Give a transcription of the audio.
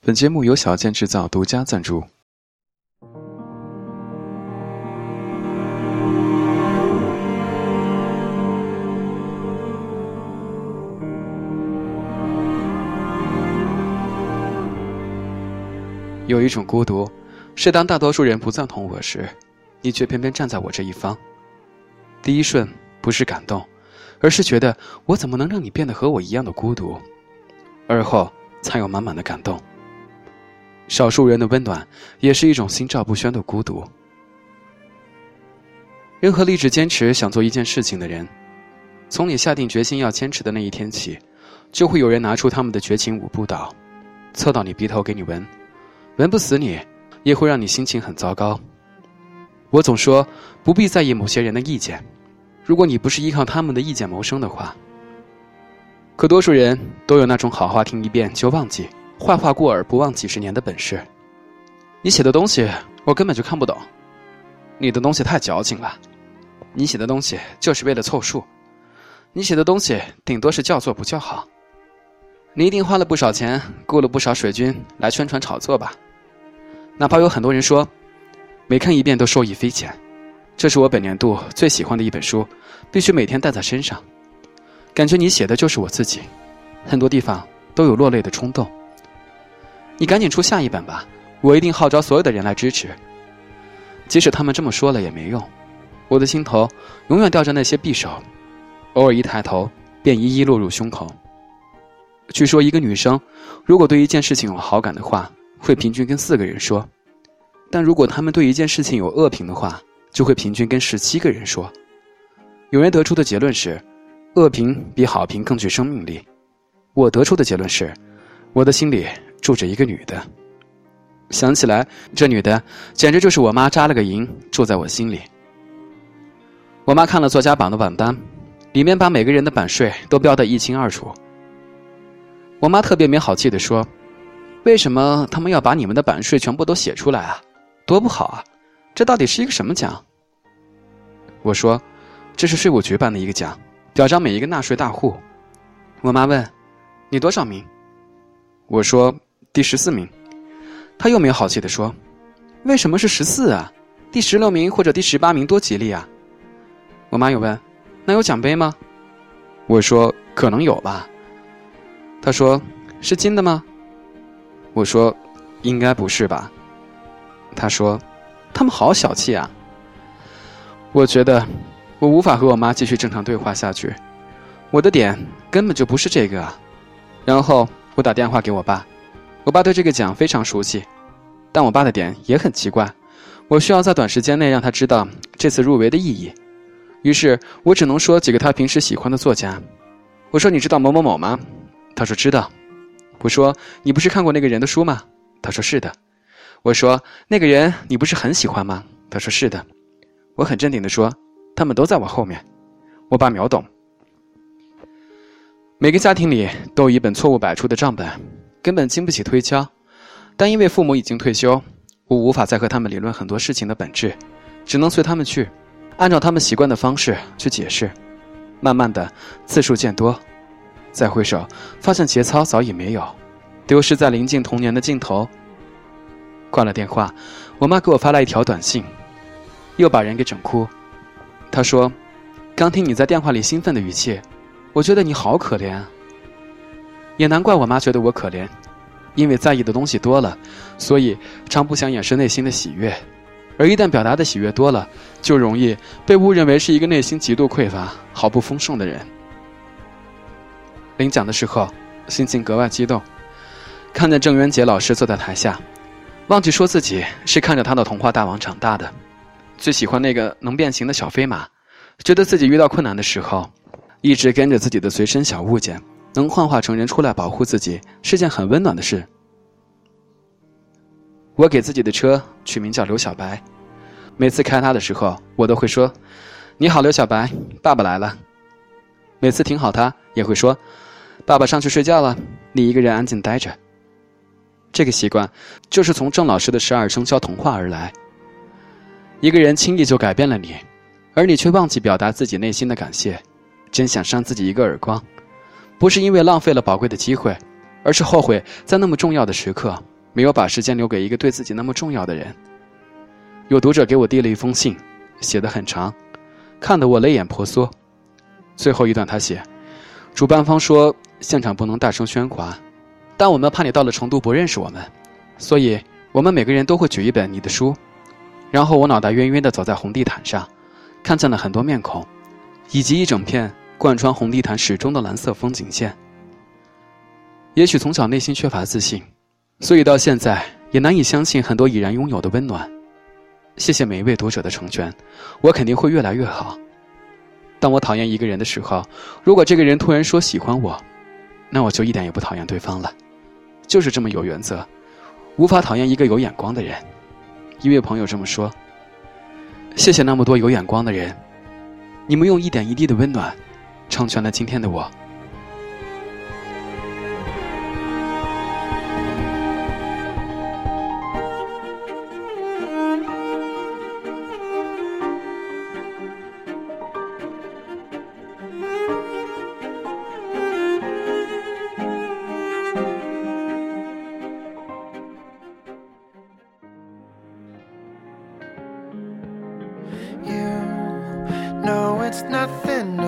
本节目由小健制造独家赞助。有一种孤独，是当大多数人不赞同我时，你却偏偏站在我这一方。第一瞬不是感动，而是觉得我怎么能让你变得和我一样的孤独？而后才有满满的感动。少数人的温暖，也是一种心照不宣的孤独。任何立志坚持想做一件事情的人，从你下定决心要坚持的那一天起，就会有人拿出他们的绝情五步倒，凑到你鼻头给你闻。闻不死你，也会让你心情很糟糕。我总说不必在意某些人的意见，如果你不是依靠他们的意见谋生的话。可多数人都有那种好话听一遍就忘记，坏话过耳不忘几十年的本事。你写的东西我根本就看不懂，你的东西太矫情了，你写的东西就是为了凑数，你写的东西顶多是叫做不叫好。你一定花了不少钱雇了不少水军来宣传炒作吧？哪怕有很多人说，每看一遍都受益匪浅，这是我本年度最喜欢的一本书，必须每天带在身上。感觉你写的就是我自己，很多地方都有落泪的冲动。你赶紧出下一本吧，我一定号召所有的人来支持。即使他们这么说了也没用，我的心头永远吊着那些匕首，偶尔一抬头便一一落入胸口。据说一个女生，如果对一件事情有好感的话。会平均跟四个人说，但如果他们对一件事情有恶评的话，就会平均跟十七个人说。有人得出的结论是，恶评比好评更具生命力。我得出的结论是，我的心里住着一个女的。想起来，这女的简直就是我妈扎了个营住在我心里。我妈看了作家榜的榜单，里面把每个人的版税都标得一清二楚。我妈特别没好气的说。为什么他们要把你们的版税全部都写出来啊？多不好啊！这到底是一个什么奖？我说，这是税务局办的一个奖，表彰每一个纳税大户。我妈问：“你多少名？”我说：“第十四名。”他又没有好气的说：“为什么是十四啊？第十六名或者第十八名多吉利啊！”我妈又问：“那有奖杯吗？”我说：“可能有吧。”他说：“是金的吗？”我说：“应该不是吧？”他说：“他们好小气啊！”我觉得我无法和我妈继续正常对话下去。我的点根本就不是这个啊！然后我打电话给我爸，我爸对这个奖非常熟悉，但我爸的点也很奇怪。我需要在短时间内让他知道这次入围的意义，于是我只能说几个他平时喜欢的作家。我说：“你知道某某某吗？”他说：“知道。”我说：“你不是看过那个人的书吗？”他说：“是的。”我说：“那个人你不是很喜欢吗？”他说：“是的。”我很镇定地说：“他们都在我后面。”我爸秒懂。每个家庭里都有一本错误百出的账本，根本经不起推敲。但因为父母已经退休，我无法再和他们理论很多事情的本质，只能随他们去，按照他们习惯的方式去解释。慢慢的，次数渐多。再回首，发现节操早已没有，丢失在临近童年的尽头。挂了电话，我妈给我发来一条短信，又把人给整哭。她说：“刚听你在电话里兴奋的语气，我觉得你好可怜。”也难怪我妈觉得我可怜，因为在意的东西多了，所以常不想掩饰内心的喜悦，而一旦表达的喜悦多了，就容易被误认为是一个内心极度匮乏、毫不丰盛的人。领奖的时候，心情格外激动。看见郑渊洁老师坐在台下，忘记说自己是看着他的童话大王长大的，最喜欢那个能变形的小飞马，觉得自己遇到困难的时候，一直跟着自己的随身小物件，能幻化成人出来保护自己，是件很温暖的事。我给自己的车取名叫刘小白，每次开它的时候，我都会说：“你好，刘小白，爸爸来了。”每次停好，它也会说。爸爸上去睡觉了，你一个人安静待着。这个习惯就是从郑老师的十二生肖童话而来。一个人轻易就改变了你，而你却忘记表达自己内心的感谢，真想扇自己一个耳光。不是因为浪费了宝贵的机会，而是后悔在那么重要的时刻没有把时间留给一个对自己那么重要的人。有读者给我递了一封信，写得很长，看得我泪眼婆娑。最后一段他写：“主办方说现场不能大声喧哗，但我们怕你到了成都不认识我们，所以我们每个人都会举一本你的书。”然后我脑袋晕晕的走在红地毯上，看见了很多面孔，以及一整片贯穿红地毯始终的蓝色风景线。也许从小内心缺乏自信，所以到现在也难以相信很多已然拥有的温暖。谢谢每一位读者的成全，我肯定会越来越好。当我讨厌一个人的时候，如果这个人突然说喜欢我，那我就一点也不讨厌对方了。就是这么有原则，无法讨厌一个有眼光的人。一位朋友这么说：“谢谢那么多有眼光的人，你们用一点一滴的温暖，成全了今天的我。” It's nothing new.